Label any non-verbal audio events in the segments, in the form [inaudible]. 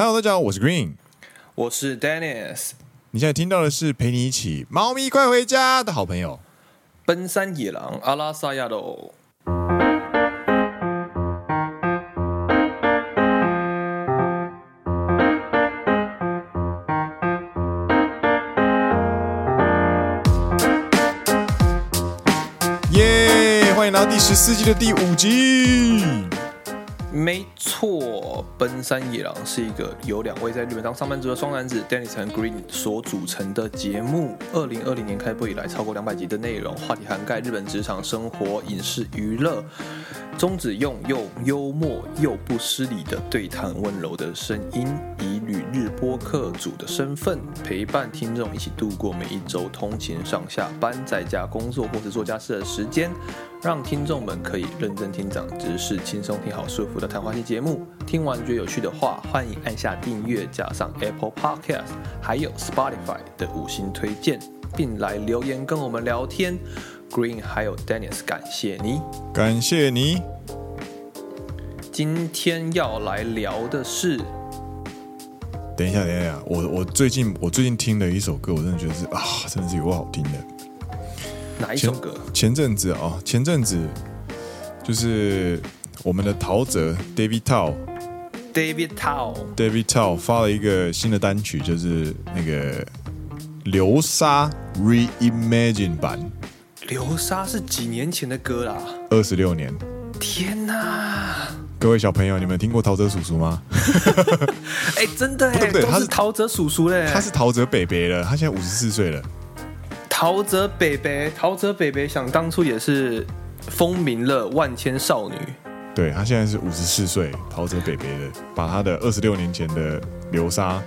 Hello，大家好，我是 Green，我是 Dennis。你现在听到的是陪你一起猫咪快回家的好朋友——奔山野狼阿拉萨亚罗。耶！欢迎来到第十四季的第五集。没错，奔山野狼是一个由两位在日本当上班族的双男子 Dennis 和 Green 所组成的节目。二零二零年开播以来，超过两百集的内容，话题涵盖日本职场生活、影视、娱乐，宗旨用又幽默又不失礼的对谈，温柔的声音，以旅日播客主的身份陪伴听众一起度过每一周通勤上下班、在家工作或是做家事的时间。让听众们可以认真听长知识，轻松听好舒服的谈话性节目。听完觉得有趣的话，欢迎按下订阅，加上 Apple Podcast，还有 Spotify 的五星推荐，并来留言跟我们聊天。Green 还有 Dennis，感谢你，感谢你。今天要来聊的是，等一下，等一下，我我最近我最近听了一首歌，我真的觉得是啊，真的是有够好听的。哪一首歌？前阵子啊、哦，前阵子就是我们的陶喆 David Tao，David Tao，David Tao 发了一个新的单曲，就是那个流沙 Reimagine 版。流沙是几年前的歌啦？二十六年。天哪！各位小朋友，你们听过陶喆叔叔吗？[laughs] 哎、欸，真的哎，[laughs] 对，对，他是陶喆叔叔嘞，他是陶喆北北了，他现在五十四岁了。陶喆北北，陶喆北北，想当初也是风靡了万千少女。对，他现在是五十四岁，陶喆北北的，把他的二十六年前的流沙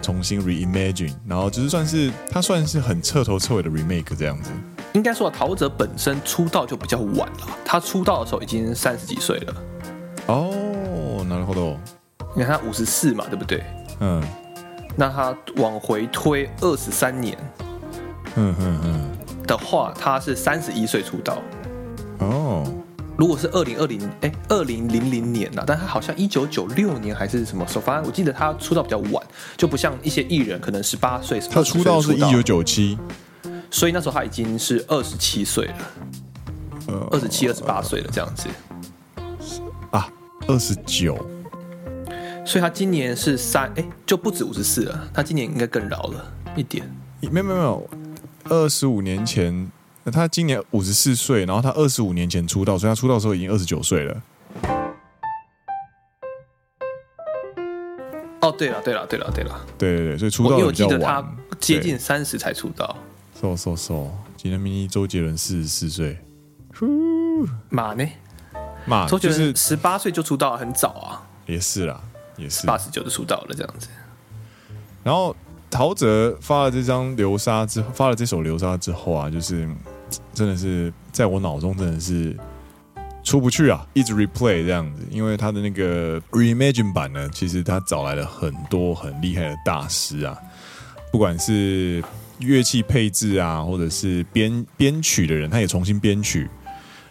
重新 reimagine，然后就是算是他算是很彻头彻尾的 remake 这样子。应该说，陶喆本身出道就比较晚了，他出道的时候已经三十几岁了。哦，なるほど。你看他五十四嘛，对不对？嗯。那他往回推二十三年。嗯嗯嗯，的话，他是三十一岁出道。哦， 如果是二零二零，哎，二零零零年呐，但他好像一九九六年还是什么时候？反正我记得他出道比较晚，就不像一些艺人可能十八岁。他出道是一九九七，所以那时候他已经是二十七岁了，呃，二十七、二十八岁了这样子。啊，二十九，所以他今年是三，哎，就不止五十四了，他今年应该更老了一点。没有没有没有。二十五年前，他今年五十四岁，然后他二十五年前出道，所以他出道的时候已经二十九岁了。哦，对了，对了，对了，对了，对对对，所以出道比较晚。我记得他接近三十才出道。说说说，今天明年周杰伦四十四岁。马呢？马周杰伦十八岁就出道，很早啊。也是啦，也是八十九就出道了这样子。然后。陶喆发了这张流沙之后，发了这首流沙之后啊，就是真的是在我脑中真的是出不去啊，一直 replay 这样子，因为他的那个 reimagine 版呢，其实他找来了很多很厉害的大师啊，不管是乐器配置啊，或者是编编曲的人，他也重新编曲。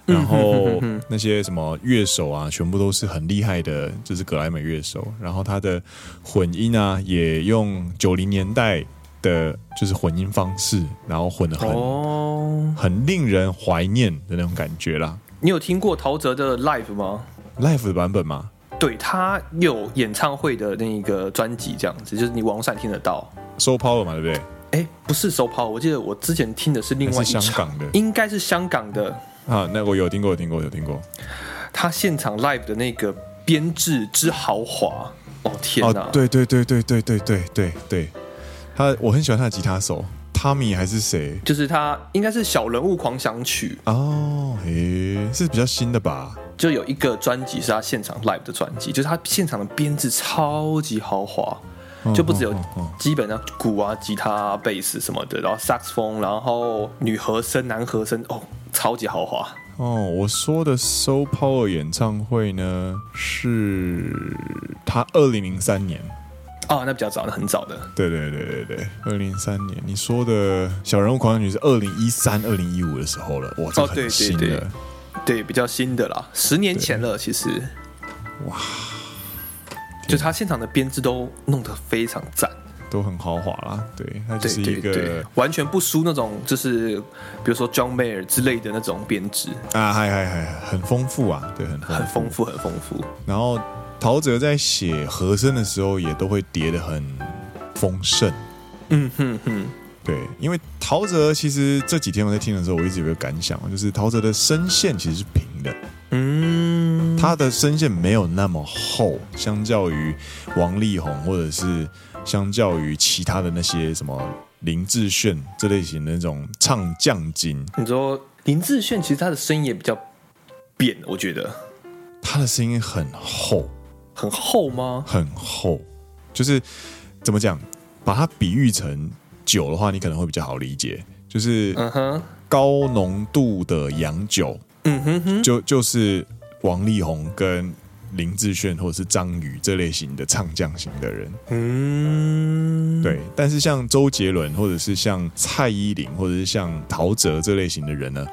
然后那些什么乐手啊，全部都是很厉害的，就是格莱美乐手。然后他的混音啊，也用九零年代的，就是混音方式，然后混的很、哦、很令人怀念的那种感觉啦。你有听过陶喆的 live 吗？live 的版本吗？对，他有演唱会的那个专辑，这样子，就是你网上听得到。Soul Power 嘛，对不对？哎，不是 Soul Power，我记得我之前听的是另外一场，是香港的，应该是香港的。啊，那我有听过，有听过，有听过。他现场 live 的那个编制之豪华，哦天哪！哦，对对对对对对对对对，他我很喜欢他的吉他手，Tommy 还是谁？就是他应该是小人物狂想曲哦，诶，是比较新的吧？就有一个专辑是他现场 live 的专辑，就是他现场的编制超级豪华。就不只有基本上鼓啊、吉他、贝斯什么的，然后萨克斯风，然后女和声、男和声，哦，超级豪华。哦，我说的 Soul Power 演唱会呢，是他二零零三年。啊、哦，那比较早，那很早的。对对对对对，二零零三年。你说的小人物狂想曲是二零一三、二零一五的时候了，哇，这很新的。哦、对，对，对，对，比较新的啦，十年前了，其实。哇。就他现场的编制都弄得非常赞，都很豪华啦。对，那就是一个完全不输那种，就是比如说 John Mayer 之类的那种编制啊，嗨嗨嗨，很丰富啊，对，很很丰富，很丰富。然后陶喆在写和声的时候，也都会叠得很丰盛。嗯哼哼，对，因为陶喆其实这几天我在听的时候，我一直有个感想，就是陶喆的声线其实是平的。嗯，他的声线没有那么厚，相较于王力宏，或者是相较于其他的那些什么林志炫这类型的那种唱将金。你说林志炫其实他的声音也比较扁，我觉得他的声音很厚，很厚吗？很厚，就是怎么讲？把它比喻成酒的话，你可能会比较好理解，就是高浓度的洋酒。嗯哼哼，就就是王力宏跟林志炫或者是张宇这类型的唱将型的人，嗯，对。但是像周杰伦或者是像蔡依林或者是像陶喆这类型的人呢，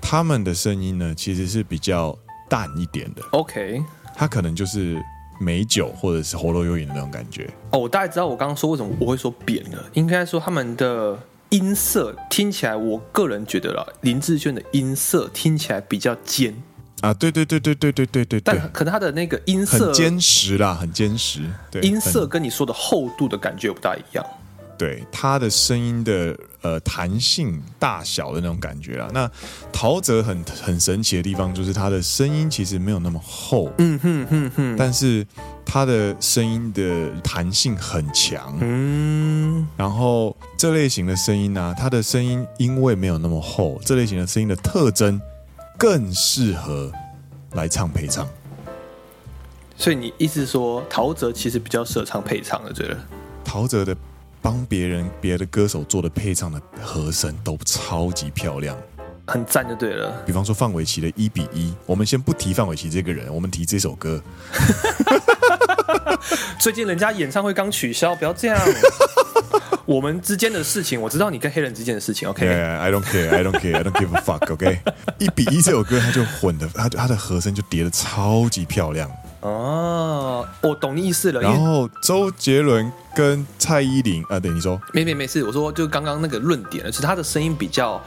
他们的声音呢其实是比较淡一点的。OK，他可能就是美酒或者是喉咙有瘾的那种感觉。哦，我大概知道我刚刚说为什么我会说扁了，应该说他们的。音色听起来，我个人觉得啦，林志炫的音色听起来比较尖啊，对对对对对对对对，但可能他的那个音色很坚实啦，很坚实，对，音色跟你说的厚度的感觉不大一样。对，他的声音的呃弹性大小的那种感觉啊。那陶喆很很神奇的地方就是他的声音其实没有那么厚，嗯哼哼哼，但是。他的声音的弹性很强，嗯，然后这类型的声音呢、啊，他的声音因为没有那么厚，这类型的声音的特征更适合来唱配唱。所以你意思说，陶喆其实比较适合唱配唱的，对了？陶喆的帮别人、别的歌手做的配唱的和声都超级漂亮。很赞就对了。比方说范玮琪的一比一，我们先不提范玮琪这个人，我们提这首歌。[laughs] 最近人家演唱会刚取消，不要这样。[laughs] 我们之间的事情，我知道你跟黑人之间的事情。OK，I、yeah, don't care，I don't care，I don't give a fuck。OK，[laughs] 一比一这首歌，它就混的，它它的和声就叠的超级漂亮。哦，我懂你意思了。然后周杰伦跟蔡依林啊，对你说，没没没事，我说就刚刚那个论点，是他的声音比较。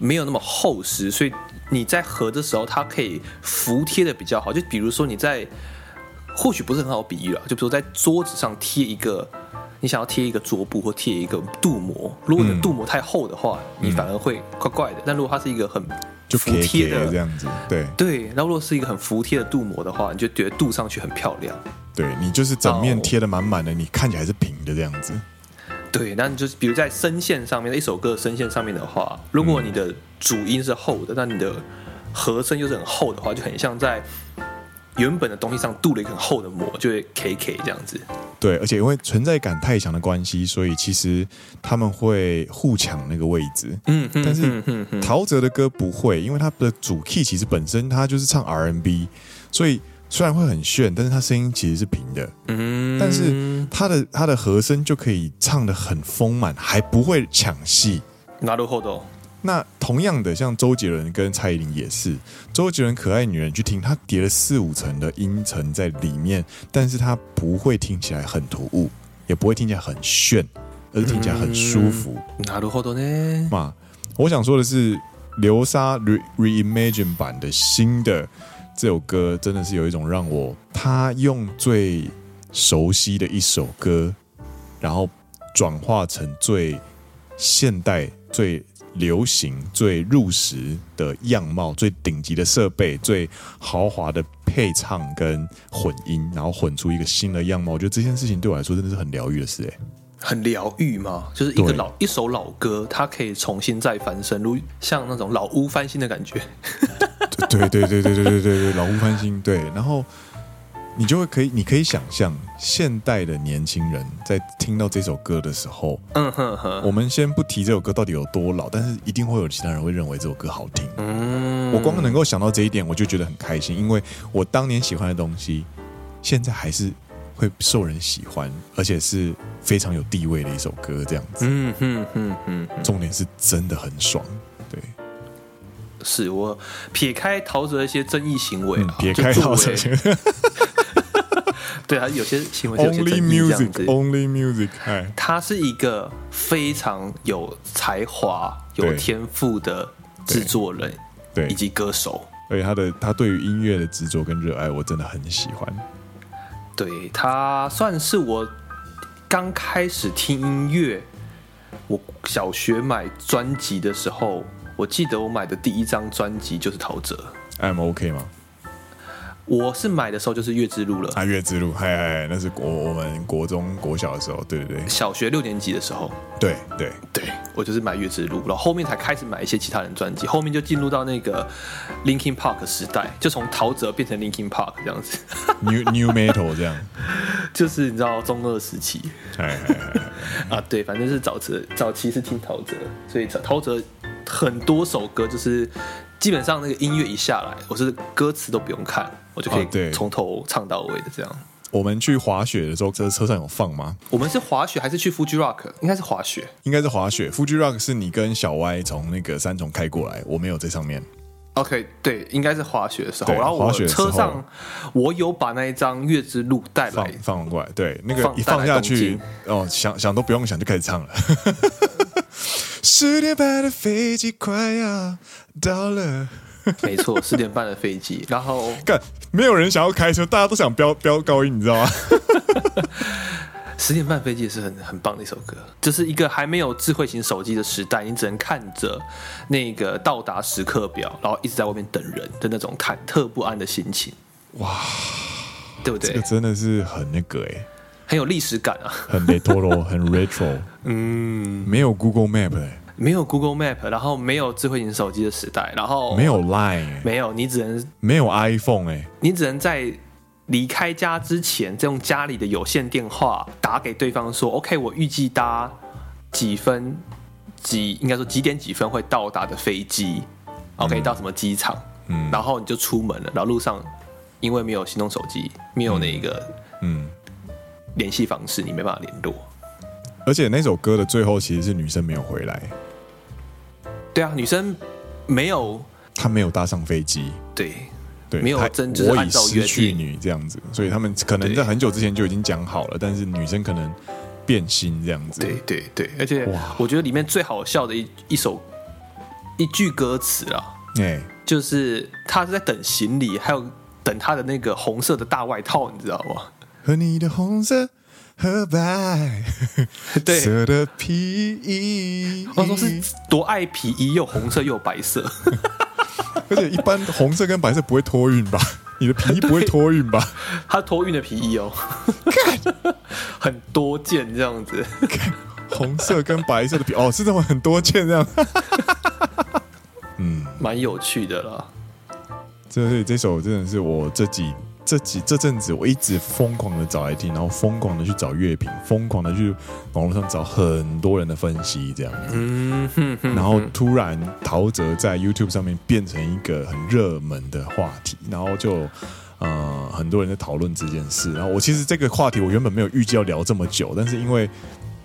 没有那么厚实，所以你在合的时候，它可以服帖的比较好。就比如说你在，或许不是很好比喻了，就比如说在桌子上贴一个，你想要贴一个桌布或贴一个镀膜，如果你的镀膜太厚的话，嗯、你反而会怪怪的。但如果它是一个很服帖的这样子，对对，那如果是一个很服帖的镀膜的话，你就觉得镀上去很漂亮。对，你就是整面贴的满满的，你看起来是平的这样子。对，那你就是比如在声线上面，一首歌的声线上面的话，如果你的主音是厚的，那你的和声又是很厚的话，就很像在原本的东西上镀了一个很厚的膜，就会 K K 这样子。对，而且因为存在感太强的关系，所以其实他们会互抢那个位置。嗯，但是陶喆的歌不会，因为他的主 key 其实本身他就是唱 R&B，所以。虽然会很炫，但是他声音其实是平的。嗯，但是他的他的和声就可以唱得很丰满，还不会抢戏。なるほど。 那同样的，像周杰伦跟蔡依林也是，周杰伦《可爱女人》去听，他叠了四五层的音层在里面，但是他不会听起来很突兀，也不会听起来很炫，而是听起来很舒服。なるほど呢？嘛，我想说的是，流沙 re reimagine 版的新的。这首歌真的是有一种让我，他用最熟悉的一首歌，然后转化成最现代、最 流行、最入时的样貌，最顶级的设备，最豪华的配唱跟混音，然后混出一个新的样貌。我觉得这件事情对我来说真的是很疗愈的事，哎，很疗愈吗？就是一个老一首老歌，它可以重新再翻身，如像那种老屋翻新的感觉。[laughs] 对对对对对对对对，老屋翻新。对，然后你就会可以，你可以想象现代的年轻人在听到这首歌的时候，嗯哼哼。我们先不提这首歌到底有多老，但是一定会有其他人会认为这首歌好听。嗯，我光能够想到这一点，我就觉得很开心，因为我当年喜欢的东西，现在还是会受人喜欢，而且是非常有地位的一首歌，这样子。嗯哼哼哼。重点是真的很爽。对是我撇开陶喆一些争议行为啊，撇开陶喆，对啊，有些行为有些 Only music，Only music，哎他是一个非常有才华、有天赋的制作人，对，以及歌手。而且他的他对于音乐的执着跟热爱，我真的很喜欢。对，他算是我刚开始听音乐，我小学买专辑的时候，我记得我买的第一张专辑就是陶喆。I'm OK 吗？我是买的时候就是月之路了。啊，月之路，嗨嗨，那是国我们国中国小的时候，对对对，小学六年级的时候，对对。对，我就是买月之路，然后后面才开始买一些其他人专辑，后面就进入到那个 Linkin Park 时代，就从陶喆变成 Linkin Park 这样子，[laughs] New New Metal 这样，[laughs] 就是你知道中二时期，哎 [laughs] 啊对，反正是早期早期是听陶喆，所以陶喆很多首歌就是。基本上那个音乐一下来，我是歌词都不用看，我就可以从头唱到尾的这样。我们去滑雪的时候，这车上有放吗？我们是滑雪还是去 Fuji Rock？应该是滑雪，应该是滑雪。Fuji Rock 是你跟小歪从那个三重开过来，我没有在上面。OK，对，应该是滑雪的时候。然后我车上我有把那一张月之路带来放，放过来。对，那个一放下去，哦，想想都不用想就开始唱了。[laughs] 十点半的飞机快要到了，没错，十点半的飞机。然后，[laughs] 干，没有人想要开车，大家都想飙飙高音，你知道吗？[laughs] 十点半飞机也是很很棒的一首歌，就是一个还没有智慧型手机的时代，你只能看着那个到达时刻表，然后一直在外面等人的那种忐忑不安的心情。哇，对不对？这个真的是很那个哎、欸，很有历史感啊，很 retro，[laughs] 很 retro。嗯，没有 Google Map 哎、欸。没有 Google Map，然后没有智慧型手机的时代，然后没有 Line，没有，你只能没有 iPhone 哎，你只能在离开家之前，再用家里的有线电话打给对方说，OK，我预计搭几分几，应该说几点几分会到达的飞机，OK，到什么机场，嗯，然后你就出门了，然后路上因为没有行动手机，没有那个嗯联系方式，你没办法联络，而且那首歌的最后其实是女生没有回来。对啊，女生没有，她没有搭上飞机。对对，没有真就是按照约定，我已失去你这样子，所以他们可能在很久之前就已经讲好了，但是女生可能变心这样子。对对对，而且我觉得里面最好笑的一一首一句歌词啊，哎，就是他是在等行李，还有等他的那个红色的大外套，你知道吗？和你的红色。和白 [laughs] 色的皮衣，我说是多爱皮衣，又红色又白色，[laughs] 而且一般红色跟白色不会托运吧？[laughs] 你的皮衣不会托运吧？他托运的皮衣哦，很多件这样子，红色跟白色的皮哦，是这么很多件这样，嗯，蛮有趣的啦。这是这首真的是我这几。这几这阵子我一直疯狂的找来听，然后疯狂的去找乐评，疯狂的去网络上找很多人的分析，这样子。嗯哼哼。然后突然陶喆在 YouTube 上面变成一个很热门的话题，然后就呃很多人在讨论这件事。然后我其实这个话题我原本没有预计要聊这么久，但是因为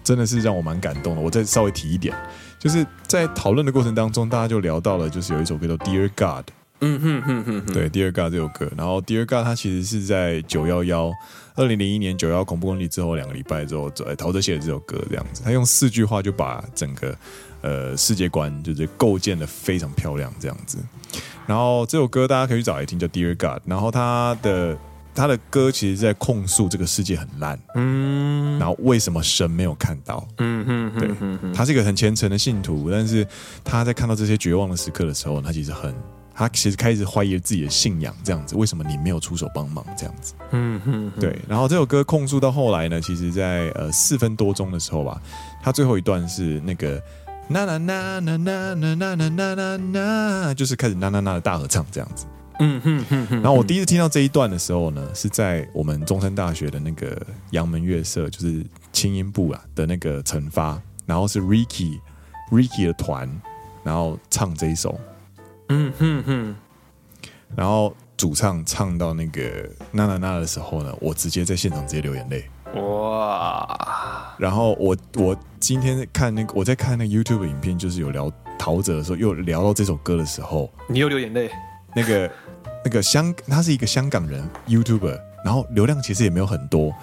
真的是让我蛮感动的，我再稍微提一点，就是在讨论的过程当中，大家就聊到了，就是有一首歌叫《Dear God》。嗯哼哼哼哼，对，Dear God 这首歌，然后 Dear God 它其实是在九幺幺，二零零一年九幺恐怖攻击之后两个礼拜之后，陶喆写的这首歌这样子，他用四句话就把整个呃世界观就是构建的非常漂亮这样子。然后这首歌大家可以去找来听，叫 Dear God。然后他的他的歌其实在控诉这个世界很烂，嗯，然后为什么神没有看到？嗯嗯，对，他是一个很虔诚的信徒，但是他在看到这些绝望的时刻的时候，他其实很。他其实开始怀疑自己的信仰，这样子，为什么你没有出手帮忙？这样子，嗯哼，对。然后这首歌控诉到后来呢，其实在呃四分多钟的时候吧，他最后一段是那个呐呐呐呐呐呐呐呐呐呐，就是开始呐呐呐的大合唱这样子，嗯哼哼。然后我第一次听到这一段的时候呢，是在我们中山大学的那个阳门乐社，就是轻音部啊的那个惩罚，然后是 Ricky Ricky 的团，然后唱这一首。嗯哼哼，然后主唱唱到那个娜娜娜的时候呢，我直接在现场直接流眼泪。哇！然后我我今天看那个我在看那个 YouTube 影片，就是有聊陶喆的时候，又聊到这首歌的时候，你又流眼泪。那个 [laughs] 那个香，他是一个香港人 YouTuber，然后流量其实也没有很多，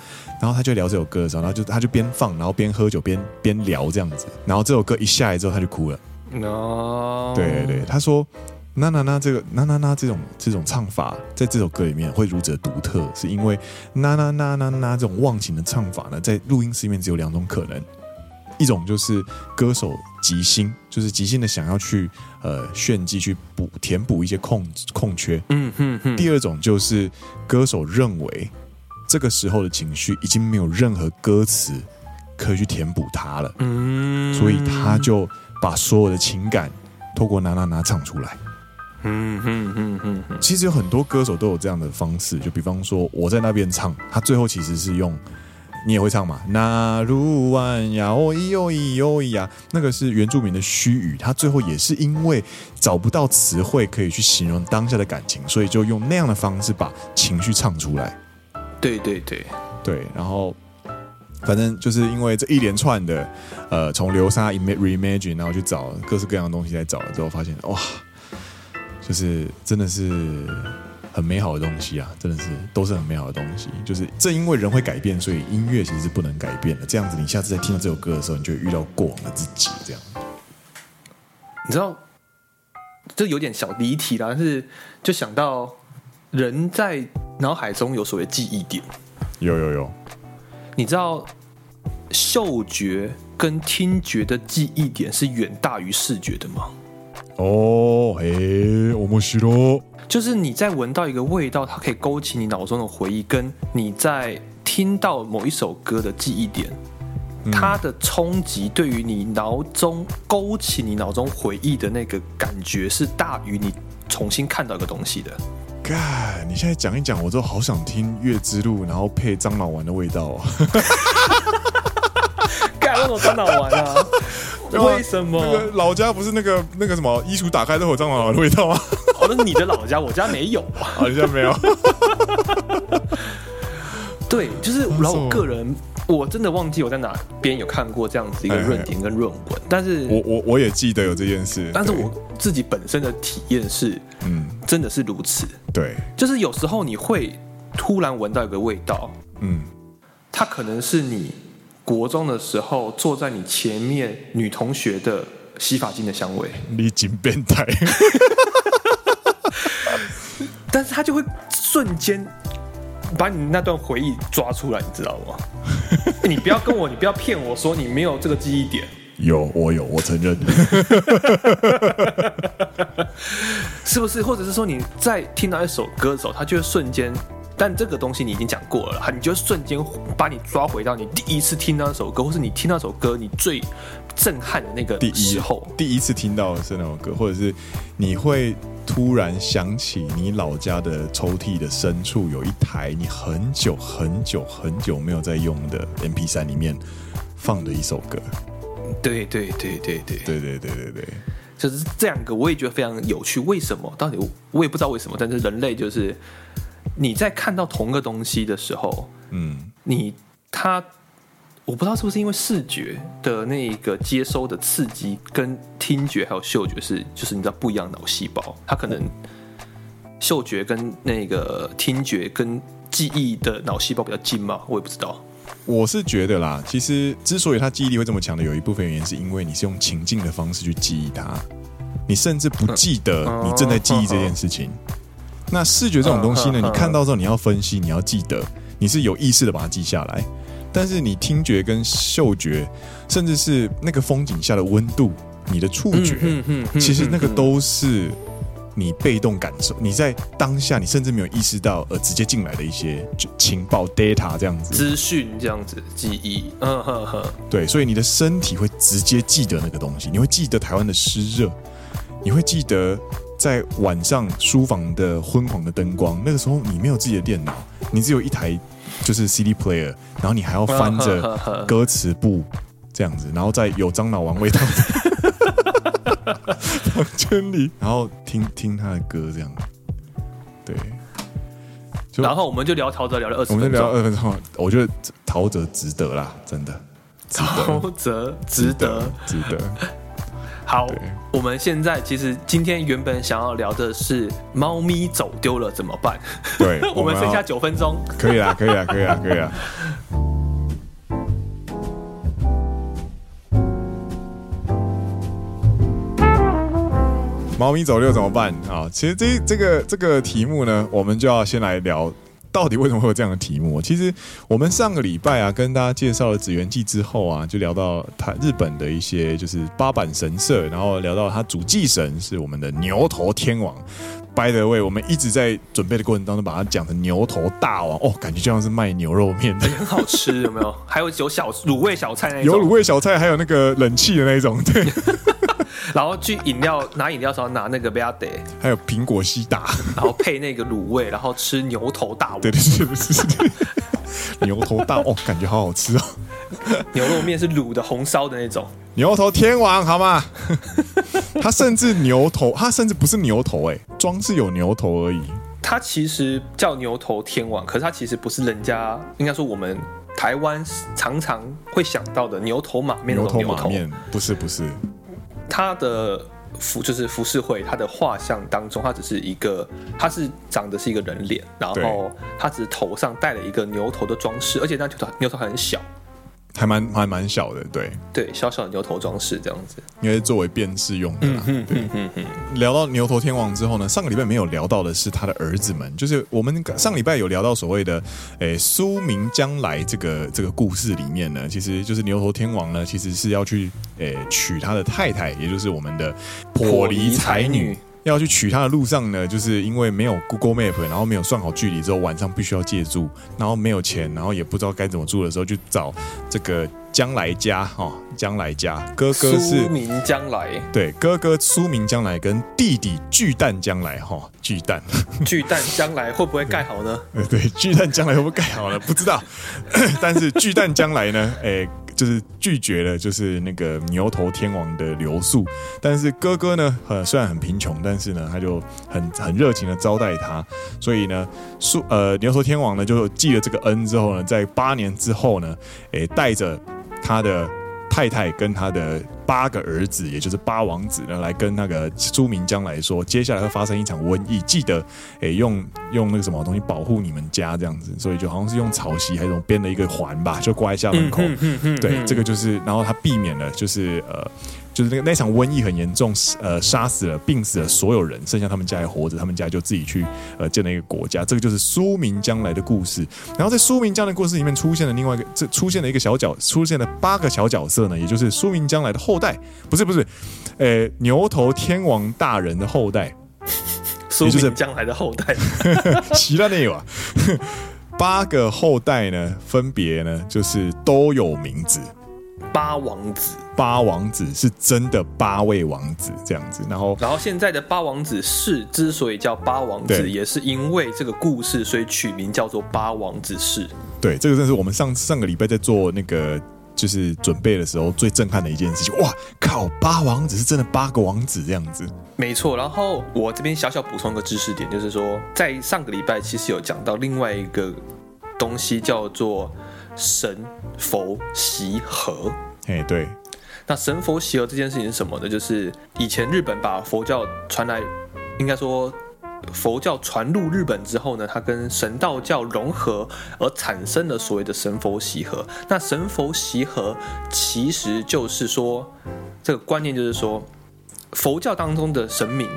然后他就聊这首歌的时候，然后就他就边放，然后边喝酒边边聊这样子，然后这首歌一下来之后，他就哭了。哦，对对对，他说。那那那这个那那那这种这种唱法，在这首歌里面会如此独特，是因为那那那那那这种忘情的唱法呢，在录音室里面只有两种可能，一种就是歌手即兴，就是即兴的想要去呃炫技去补填补一些空空缺，嗯嗯嗯。第二种就是歌手认为这个时候的情绪已经没有任何歌词可以去填补它了，嗯，所以他就把所有的情感透过那那那唱出来。嗯哼哼哼哼，其实有很多歌手都有这样的方式，就比方说我在那边唱，他最后其实是用，你也会唱嘛？那鲁万呀，哦咿哟咿哟咿呀，那个是原住民的虚语，他最后也是因为找不到词汇可以去形容当下的感情，所以就用那样的方式把情绪唱出来。对对对对，然后反正就是因为这一连串的，呃，从流沙 reimagine，然后去找各式各样的东西在找了之后，发现哇。就是真的是很美好的东西啊！真的是都是很美好的东西。就是正因为人会改变，所以音乐其实是不能改变的。这样子，你下次在听到这首歌的时候，你就会遇到过往的自己。这样，你知道，这有点小离题啦，但是就想到人在脑海中有所谓记忆点。有有有，你知道嗅觉跟听觉的记忆点是远大于视觉的吗？哦，嘿，我们是咯，就是你在闻到一个味道，它可以勾起你脑中的回忆，跟你在听到某一首歌的记忆点，嗯、它的冲击对于你脑中勾起你脑中回忆的那个感觉，是大于你重新看到一个东西的。God，你现在讲一讲，我都好想听《月之路》，然后配樟脑丸的味道啊！[laughs] 干那种樟脑丸啊？为什么？那个老家不是那个那个什么衣橱打开都有蟑螂的味道吗？哦，那是你的老家，我家没有啊。[laughs] 好像没有。[laughs] 对，就是然后我个人，我真的忘记我在哪边有看过这样子一个论点跟论文，但是我我我也记得有这件事，但是我自己本身的体验是，嗯，真的是如此。对，就是有时候你会突然闻到一个味道，嗯，它可能是你。国中的时候，坐在你前面女同学的洗发精的香味，你真变态。[laughs] 但是他就会瞬间把你那段回忆抓出来，你知道吗？[laughs] 你不要跟我，你不要骗我说你没有这个记忆点。有，我有，我承认。[laughs] 是不是？或者是说你在听到一首歌的时候，他就会瞬间。但这个东西你已经讲过了，你就瞬间把你抓回到你第一次听到那首歌，或是你听那首歌你最震撼的那个时候，第一，第一次听到的是那首歌，或者是你会突然想起你老家的抽屉的深处有一台你很久很久很久没有在用的 MP3 里面放的一首歌。对对对对对对对对对对，就是这两个，我也觉得非常有趣。为什么？到底我也不知道为什么，但是人类就是。你在看到同个东西的时候，嗯，你他，我不知道是不是因为视觉的那个接收的刺激跟听觉还有嗅觉是，就是你知道不一样脑细胞，它可能嗅觉跟那个听觉跟记忆的脑细胞比较近嘛？我也不知道。我是觉得啦，其实之所以他记忆力会这么强的，有一部分原因是因为你是用情境的方式去记忆它，你甚至不记得你正在记忆这件事情。那视觉这种东西呢？你看到之后，你要分析，你要记得，你是有意识的把它记下来。但是你听觉跟嗅觉，甚至是那个风景下的温度，你的触觉，其实那个都是你被动感受。你在当下，你甚至没有意识到，而直接进来的一些情报 data 这样子，资讯这样子记忆。嗯哼哼，对，所以你的身体会直接记得那个东西，你会记得台湾的湿热，你会记得。在晚上书房的昏黄的灯光，那个时候你没有自己的电脑，你只有一台就是 CD player，然后你还要翻着 [laughs] 歌词簿这样子，然后在有樟脑丸味道的 [laughs] 房间里，然后听听他的歌这样，对。然后我们就聊陶喆，聊了二十分钟，我们就聊二分钟，我觉得陶喆值得啦，真的，陶喆值得，值得。好，我们现在其实今天原本想要聊的是猫咪走丢了怎么办？对，[laughs] 我们剩下九分钟，可以啦，可以啦，可以啦，可以啦。猫咪走丢怎么办啊？其实这这个这个题目呢，我们就要先来聊，到底为什么会有这样的题目？其实我们上个礼拜啊，跟大家介绍了紫元祭之后啊，就聊到他日本的一些就是八坂神社，然后聊到他主祭神是我们的牛头天王。By the way，我们一直在准备的过程当中，把它讲成牛头大王哦，感觉就像是卖牛肉面的，很好吃，有没有？还有有小卤味小菜那种，有卤味小菜，还有那个冷气的那种，对。[laughs] 然后去饮料拿饮料时候拿那个 Verde，还有苹果西打，然后配那个卤味，然后吃牛头大王，对对是不是？[laughs] 牛头大哦，感觉好好吃哦。牛肉面是卤的红烧的那种，牛头天王好吗？他甚至牛头，他甚至不是牛头哎，装是有牛头而已。他其实叫牛头天王，可是他其实不是人家，应该说我们台湾常常会想到的牛头马面。牛头马面不是不是。他的服就是浮世绘，他的画像当中，他只是一个，他是长的是一个人脸，然后他只是头上戴了一个牛头的装饰，而且那牛头牛头很小。还蛮还蛮小的，对对，小小的牛头装饰这样子，因为作为辨识用的。嗯嗯嗯嗯嗯。聊到牛头天王之后呢，上个礼拜没有聊到的是他的儿子们，就是我们上礼拜有聊到所谓的诶苏明将来这个这个故事里面呢，其实就是牛头天王呢，其实是要去诶娶他的太太，也就是我们的婆离才女。要去娶她的路上呢，就是因为没有 Google Map，然后没有算好距离之后，晚上必须要借住，然后没有钱，然后也不知道该怎么住的时候，就找这个将来家哈，将来家哥哥是苏明将来，对，哥哥苏明将来跟弟弟巨蛋将来哈，巨蛋巨蛋将来会不会盖好呢？[laughs] 对，巨蛋将来会不会盖好呢？不知道，[coughs] 但是巨蛋将来呢，哎。就是拒绝了，就是那个牛头天王的留宿，但是哥哥呢，呃，虽然很贫穷，但是呢，他就很很热情的招待他，所以呢，苏呃牛头天王呢就记了这个恩之后呢，在八年之后呢，诶，带着他的。太太跟他的八个儿子，也就是八王子呢，来跟那个苏明将来说，接下来会发生一场瘟疫，记得诶、欸、用用那个什么东西保护你们家这样子，所以就好像是用草席还是用编了一个环吧，就挂在家门口。对，这个就是，然后他避免了就是呃。就是那个那场瘟疫很严重，呃，杀死了、病死了所有人，剩下他们家还活着，他们家就自己去呃建了一个国家。这个就是苏明将来的故事。然后在苏明将来的故事里面出现了另外一个，这出现了一个小角，出现了八个小角色呢，也就是苏明将来的后代，不是不是，呃，牛头天王大人的后代，苏明将来的后代，[laughs] 其他没有啊。[laughs] 八个后代呢，分别呢就是都有名字。八王子，八王子是真的八位王子这样子，然后，然后现在的八王子氏之所以叫八王子，也是因为这个故事，所以取名叫做八王子氏。对，这个正是我们上上个礼拜在做那个就是准备的时候最震撼的一件事情。哇靠，八王子是真的八个王子这样子，没错。然后我这边小小补充一个知识点，就是说在上个礼拜其实有讲到另外一个东西叫做。神佛习合，哎，对，那神佛习合这件事情是什么呢？就是以前日本把佛教传来，应该说佛教传入日本之后呢，它跟神道教融合而产生了所谓的神佛习合。那神佛习合其实就是说，这个观念就是说，佛教当中的神明，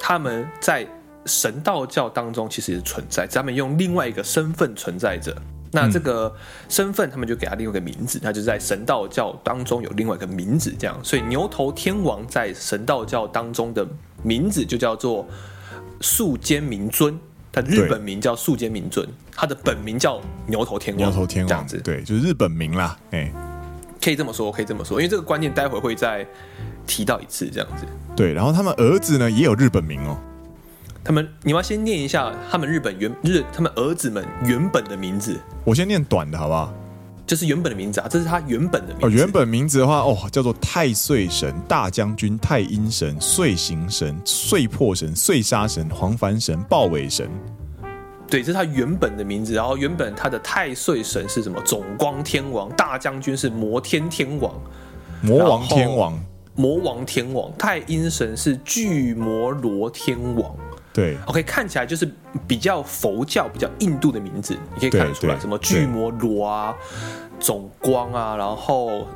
他们在神道教当中其实是存在，他们用另外一个身份存在着。那这个身份，他们就给他另外一个名字，他就在神道教当中有另外一个名字，这样。所以牛头天王在神道教当中的名字就叫做素间明尊，他日本名叫素间明尊，他的本名叫牛头天王。牛头天王这样子，对，就是日本名啦。哎，可以这么说，可以这么说，因为这个观念待会会再提到一次，这样子。对，然后他们儿子呢也有日本名哦。他们，你要先念一下他们日本原日他们儿子们原本的名字。我先念短的好不好？就是原本的名字啊，这是他原本的名字。哦，原本名字的话，哦，叫做太岁神、大将军、太阴神、碎形神、碎破神、碎杀神、黄幡神、豹尾神。对，这是他原本的名字。然后原本他的太岁神是什么？总光天王。大将军是摩天天王。魔王天王。魔王天王，太阴神是巨魔罗天王。对，OK，看起来就是比较佛教、比较印度的名字，你可以看得出来，什么巨魔罗啊、总光啊，然后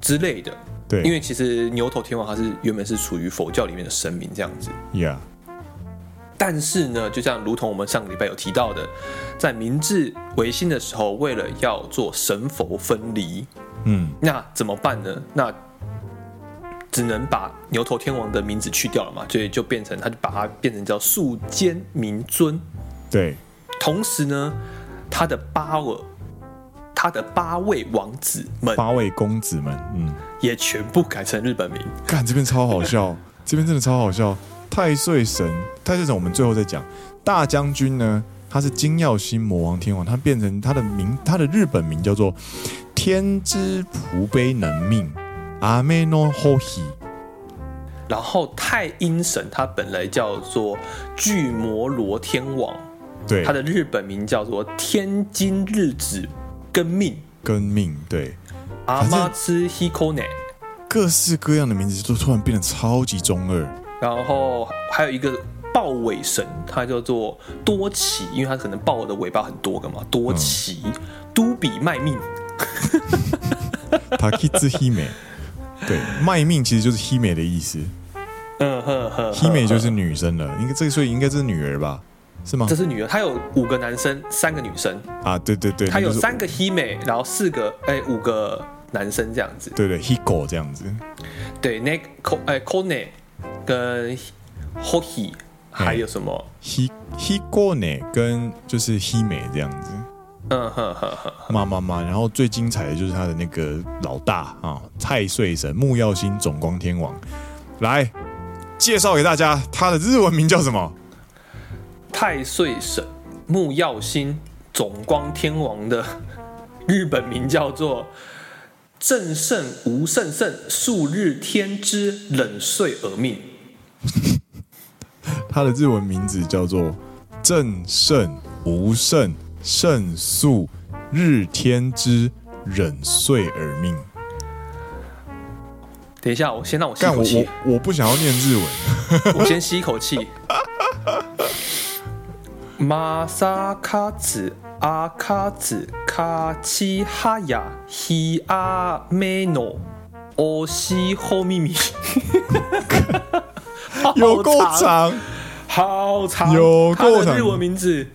之类的。对，因为其实牛头天王他是原本是属于佛教里面的神明这样子。Yeah。但是呢，就像如同我们上个礼拜有提到的，在明治维新的时候，为了要做神佛分离，嗯，那怎么办呢？那只能把牛头天王的名字去掉了嘛，所以就变成他就把它变成叫素坚明尊。对，同时呢，他的八位他的八位王子们，八位公子们，嗯，也全部改成日本名。看，这边超好笑，[laughs] 这边真的超好笑。太岁神，太岁神，我们最后再讲。大将军呢，他是金耀星魔王天王，他变成他的名，他的日本名叫做天之普悲能命阿美诺霍希。然后太阴神，他本来叫做巨魔罗天王，对，他的日本名叫做天津日子根命根命，对，阿妈兹希科内，各式各样的名字都突然变得超级中二。然后还有一个豹尾神，它叫做多奇，因为它可能豹的尾巴很多个嘛。多奇，嗯、都比卖命。塔基兹希美，对，卖命其实就是希美的意思。嗯呵呵，希美就是女生了，应该这个所以应该是女儿吧？是吗？这是女儿，她有五个男生，三个女生。啊，对对对，她有三个希美，然后四个哎五个男生这样子。对对，higo 这样子。对，那个哎 Kone。跟 Hoki 还有什么？He Hikone 跟就是 Hime 这样子。嗯哼哼哼，妈妈妈，然后最精彩的就是他的那个老大啊，太岁神木曜星总光天王，来介绍给大家，他的日文名叫什么？太岁神木曜星总光天王的日本名叫做。正胜无胜胜，数日天之冷睡而命。[laughs] 他的日文名字叫做正胜无胜胜诉日天之忍岁而命。等一下，我先让我吸口气。我我，不想要念日文，[laughs] 我先吸一口气。马萨卡子。阿卡子卡奇哈亚希阿梅诺欧西后秘密，[laughs] 有够长，[laughs] 好长，有够长。他的日文名字，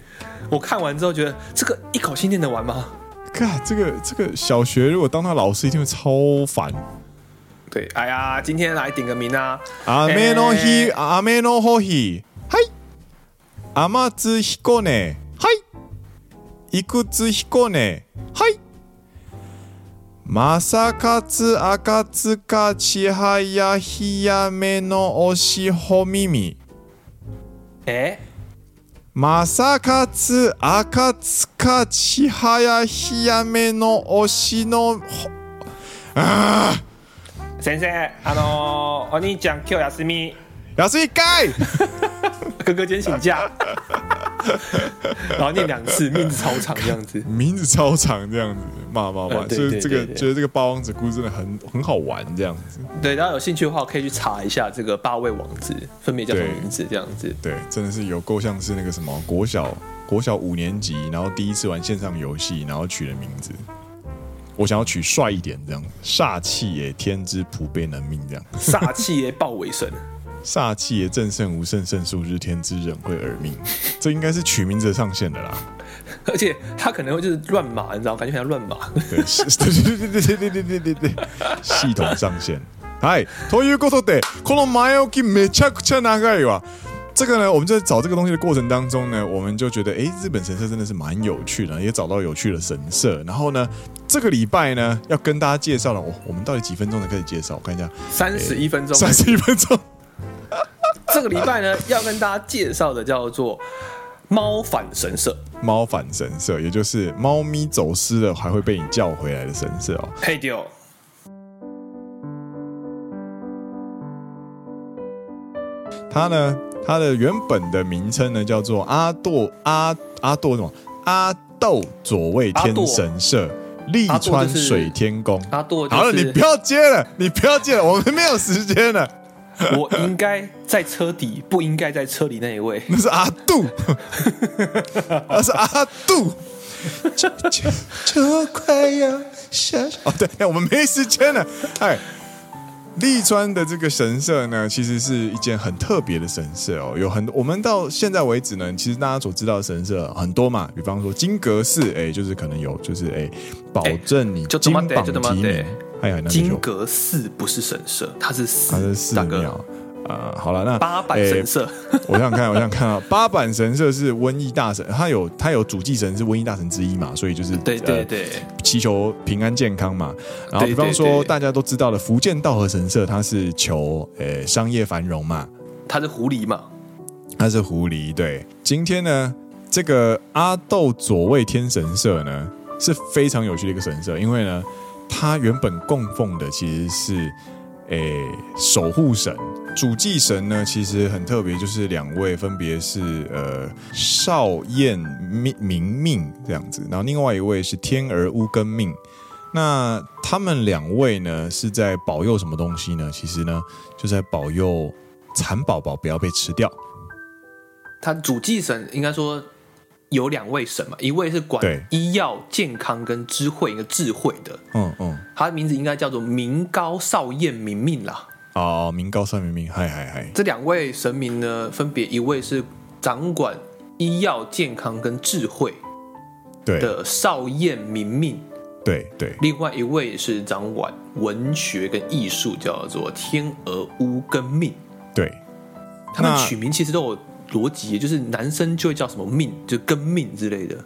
我看完之后觉得这个一口气念得完吗？看这个这个小学如果当他老师一定会超烦。对，哎呀，今天来点个名啊！阿梅诺希阿梅诺后希，嗨，阿马兹希过呢？いくつ彦根はい。正胜赤塚千早ひやめの押しほ耳。え？ 正胜赤塚千早ひやめの押しの。啊！先生，あのお兄ちゃん今日休み。休みかい。[laughs] 哥哥今天请假。[laughs] 然后念两次，名字超长这样子，名字超长这样子，骂骂骂，所以这个觉得这个八王子故事真的很很好玩这样子。对，大家有兴趣的话可以去查一下这个八位王子分别叫什么名字这样子。对，真的是有够像是那个什么国小国小五年级，然后第一次玩线上游戏，然后取的名字。我想要取帅一点这样，煞气也天之普遍能命这样，煞气也豹尾神。煞气也正胜无胜胜数日天之忍会而命，[laughs] 这应该是取名字的上限的啦。[laughs] 而且他可能会就是乱码，你知道，感觉像乱码。对，对对对对对对对对对，系统上线。嗨，ということでこの前置きめちゃくちゃ长いわ。这个呢，我们在找这个东西的过程当中呢，我们就觉得，哎，日本神社真的是蛮有趣的，也找到有趣的神社。然后呢，这个礼拜呢，要跟大家介绍了。我我们到底几分钟才开始介绍？我看一下，三十一分钟，三十一分钟。 这个礼拜呢，要跟大家介绍的叫做猫反神社。猫反神社，也就是猫咪走失了还会被你叫回来的神社哦。嘿丢！它呢，它的原本的名称呢，叫做阿垛阿阿垛什么阿斗左卫天神社。利川水天宫。好了，你不要接了，你不要接了，我们没有时间了。[laughs] 我应该在车底，不应该在车里那一位。[laughs] 那是阿杜，[laughs] 那是阿杜。就就就快要下哦，对，我们没时间了。哎，利川的这个神社呢，其实是一件很特别的神社哦。有很多，我们到现在为止呢，其实大家所知道的神社很多嘛。比方说金阁寺，哎，就是可能有，就是哎，保证你金榜题名。哎呀，金阁寺不是神社，它是寺，它是寺庙。呃，好了，那八坂神社，欸、我想看，我想看啊，[laughs] 八坂神社是瘟疫大神，他有他有主祭神是瘟疫大神之一嘛，所以就是对对对，祈求平安健康嘛。然后比方说大家都知道的福建道和神社，它是求呃、欸、商业繁荣嘛，它是狐狸嘛，它是狐狸。对，今天呢，这个阿斗左卫天神社呢是非常有趣的一个神社，因为呢，他原本供奉的其实是诶、守护神。主祭神呢，其实很特别，就是两位，分别是呃少燕明明命这样子，然后另外一位是天儿乌根命。那他们两位呢，是在保佑什么东西呢？其实呢，就在保佑蚕宝宝不要被吃掉。他主祭神应该说有两位神嘛，一位是管医药健康跟智慧一个智慧的，嗯嗯，他的名字应该叫做明高少燕明命啦。哦，明高少明命，嗨嗨嗨！这两位神明呢，分别一位是掌管医药健康跟智慧的少燕明命，对对，另外一位是掌管文学跟艺术，叫做天鹅乌根命，对。他们取名其实都有逻辑，就是男生就会叫什么命，就跟命之类的，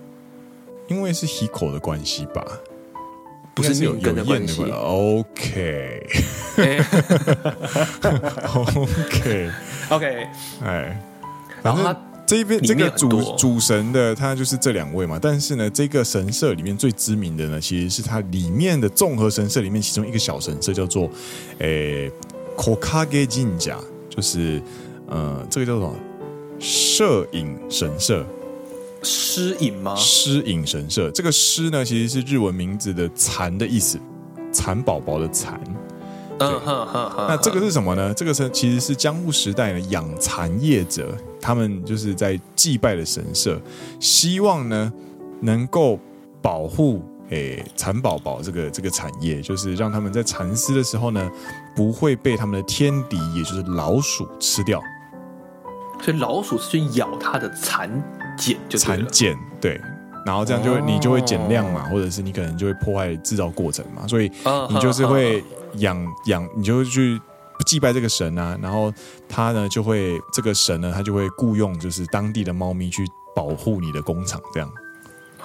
因为是 Hiko 的关系吧。不是有根的关系。OK，OK，OK，[laughs] 哎，然后他这边这个主主神的他就是这两位嘛，但是呢，这个神社里面最知名的呢，其实是它里面的综合神社里面其中一个小神社，叫做诶 Kokage Jinja，就是呃，这个叫做摄影神社。诗影吗？诗影神社，这个诗呢，其实是日文名字的蚕的意思，蚕宝宝的蚕。嗯哼哼哼。那这个是什么呢？这个是其实是江户时代的养蚕业者，他们就是在祭拜的神社，希望呢能够保护诶蚕宝宝这个这个产业，就是让他们在蚕丝的时候呢不会被他们的天敌，也就是老鼠吃掉。所以老鼠是去咬它的蚕。茧就蚕茧对，然后这样就会、哦、你就会减量嘛，或者是你可能就会破坏制造过程嘛，所以你就是会养养，你就会去祭拜这个神啊，然后他呢就会这个神呢，他就会雇佣就是当地的猫咪去保护你的工厂这样。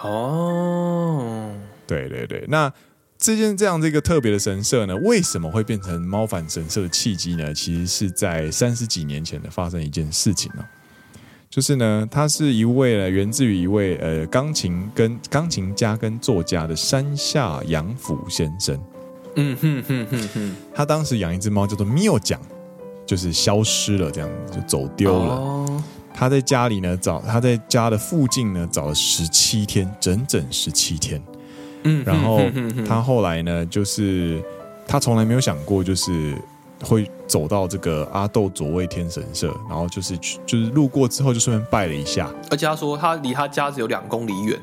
哦，对对对，那这件这样这个特别的神社呢，为什么会变成猫反神社的契机呢？其实是在三十几年前的发生一件事情哦。就是呢，他是一位呢，源自于一位呃钢琴跟钢琴家跟作家的山下洋辅先生。嗯哼哼哼哼，他当时养一只猫叫做缪奖，就是消失了，这样就走丢了。哦、他在家里呢找，他在家的附近呢找了十七天，整整十七天。嗯，然后他后来呢，就是他从来没有想过，就是。会走到这个阿斗左卫天神社，然后就是去，就是路过之后就顺便拜了一下。而且他说他离他家只有两公里远，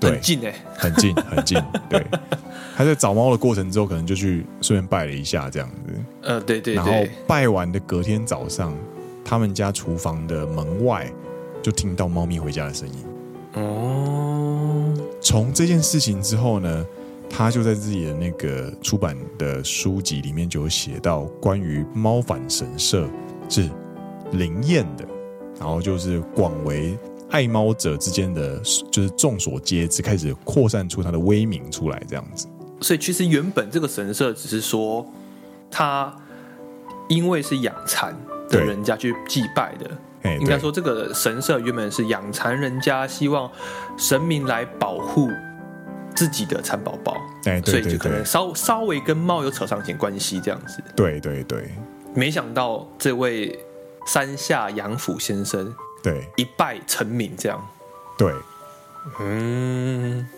很近哎，很近很近。[laughs] 对，他在找猫的过程之后，可能就去顺便拜了一下这样子。呃，对对对。然后拜完的隔天早上，他们家厨房的门外就听到猫咪回家的声音。哦。从这件事情之后呢，他就在自己的那个出版的书籍里面就有写到，关于猫反神社是灵验的，然后就是广为爱猫者之间的，就是众所皆知，开始扩散出它的威名出来，这样子。所以其实原本这个神社只是说，他因为是养蚕的人家去祭拜的，应该说这个神社原本是养蚕人家希望神明来保护。自己的蚕宝宝，哎，所以就可能稍稍微跟猫有扯上一点关系，这样子。对对对，没想到这位山下杨府先生，对，一拜成名，这样。对，嗯，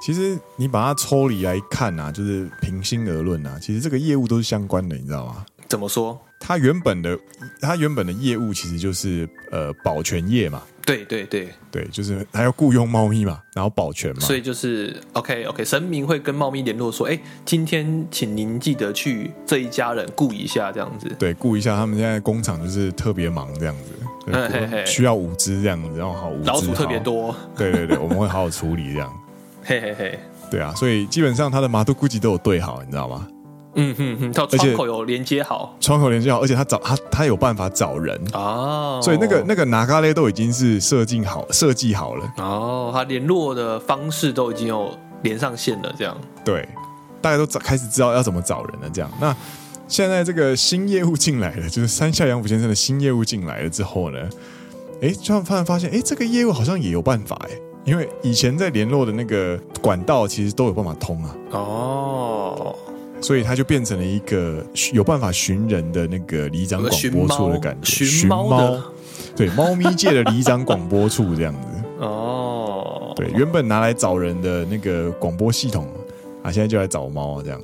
其实你把它抽离来看啊，就是平心而论啊，其实这个业务都是相关的，你知道吗？怎么说？它原本的它原本的业务其实就是呃保全业嘛。对对对对，就是还要雇佣猫咪嘛，然后保全嘛。所以就是 OK OK，神明会跟猫咪联络说，哎，今天请您记得去这一家人雇一下，这样子。对，雇一下，他们现在工厂就是特别忙这样子，嘿嘿嘿需要五只这样子，然后好老鼠特别多。对对对，我们会好好处理这样。[laughs] 嘿嘿嘿，对啊，所以基本上他的麻都估计都有对好，你知道吗？嗯哼哼，到窗口有连接好，窗口连接好，而且他找他他有办法找人。哦，所以那个那个拿咖勒都已经是设计好设计好了。哦，他联络的方式都已经有连上线了，这样。对，大家都找开始知道要怎么找人了，这样。那现在这个新业务进来了，就是山下洋辅先生的新业务进来了之后呢，哎，突然突然发现，哎，这个业务好像也有办法哎，因为以前在联络的那个管道其实都有办法通啊，哦。所以它就变成了一个有办法寻人的那个里长广播处的感觉，寻猫，对，猫咪界的里长广播处这样子。[laughs] 哦，对，原本拿来找人的那个广播系统啊，现在就来找猫这样。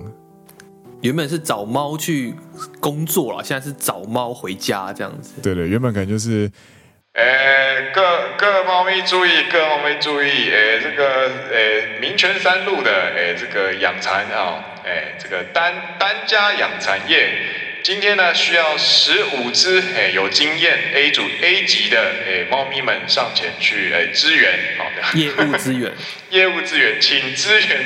原本是找猫去工作了，现在是找猫回家这样子。对对，原本可能就是。诶，各各猫咪注意，各猫咪注意，诶，这个诶，民权三路的诶，这个养蚕啊，诶，这个单单家养蚕业，今天呢需要十五只哎有经验 A 组 A 级的哎猫咪们上前去哎支援，好的，[laughs] 业务支援，[laughs] 业务支援，请支援，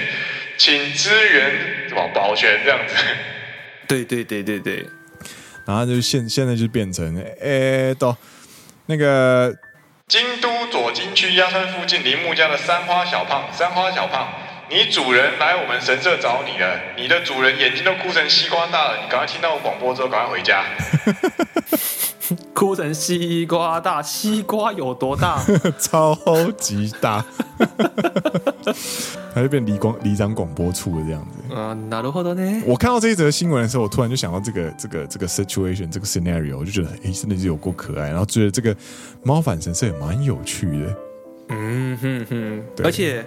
请支援什么保全这样子，[laughs] 对对对对对，然后就现现在就变成哎到。那个。京都左京区鸭川附近铃木家的三花小胖，三花小胖，你主人来我们神社找你了，你的主人眼睛都哭成西瓜大了，你赶快听到我广播之后赶快回家。[laughs] 哭成西瓜大，西瓜有多大？[laughs] 超级大，[laughs] 还是变里广里长广播处的这样子。啊，なるほど呢。我看到这一则新闻的时候，我突然就想到这个这个这个 situation 这个 scenario，我就觉得哎，真的是有够可爱，然后觉得这个猫反神社也蛮有趣的。嗯哼哼，而且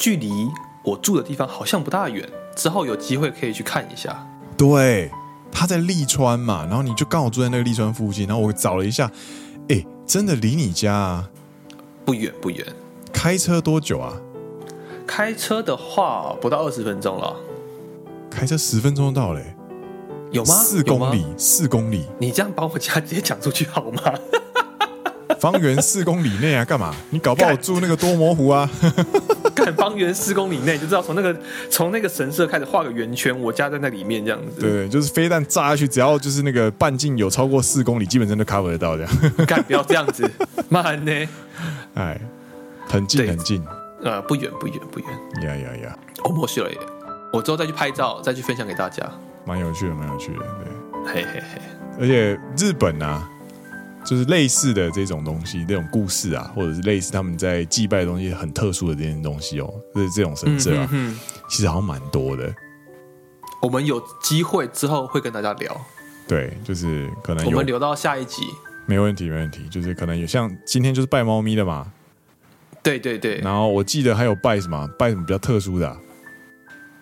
距离我住的地方好像不大远，之后有机会可以去看一下。对。他在利川嘛，然后你就刚好住在那个利川附近，然后我找了一下，[laughs] 哎，真的离你家啊，不远不远，开车多久啊？开车的话不到二十分钟了，开车十分钟到嘞，有吗？四公里，四公里，你这样把我家直接讲出去好吗？方圆四公里内啊，干嘛？你搞不好住那个多摩湖啊？[laughs] 干方圆四公里内就知道从那个从那个神社开始画个圆圈，我家在那里面这样子。对，就是飞弹炸下去，只要就是那个半径有超过四公里，基本上都 cover 得到这样。[laughs] 干，不要这样子，慢呢？[laughs] 哎，很近很近，呃，不远不远不远。呀呀呀！我没事了耶，我之后再去拍照，再去分享给大家。蛮有趣的，蛮有趣的，对。嘿嘿嘿，而且日本啊。就是类似的这种东西，这种故事啊，或者是类似他们在祭拜的东西很特殊的这些东西哦，就是这种神社啊，嗯、哼哼其实好像蛮多的。我们有机会之后会跟大家聊。对，就是可能我们留到下一集。没问题，没问题。就是可能有像今天就是拜猫咪的嘛。对对对。然后我记得还有拜什么？拜什么比较特殊的、啊？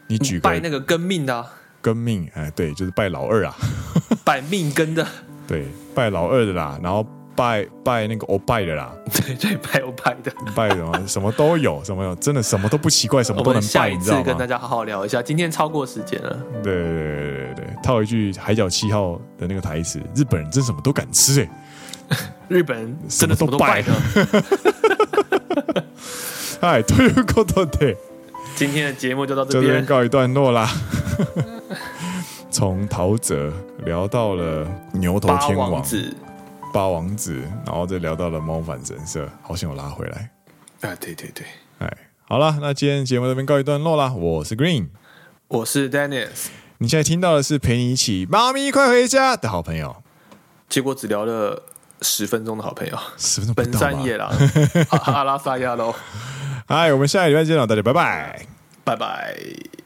你举个拜那个根命的、啊。根命，哎，对，就是拜老二啊。[laughs] 拜命根的。对，拜老二的啦，然后拜拜那个欧拜的啦，对对，拜欧拜的，拜什么什么都有，什么有，真的什么都不奇怪，[laughs] 什么都能拜，你知道吗？跟大家好好聊一下，今天超过时间了。对对对对对，套一句《海角七号》的那个台词：日本人真什么都敢吃哎、欸，[laughs] 日本人真的什么都拜的。[laughs] 哎，ということで，今天的节目就到这边，这边告一段落啦。从陶喆 聊到了牛头天王，王子，八王子，然后再聊到了猫反神社，好像有拉回来。啊，对对对，哎，好了，那今天节目这边告一段落啦。我是 Green，我是 Dennis，你现在听到的是陪你一起猫咪快回家的好朋友，结果只聊了十分钟的好朋友，十分钟本山野郎 [laughs] 阿拉萨亚喽。嗨，我们下个礼拜见了，大家拜拜，拜拜。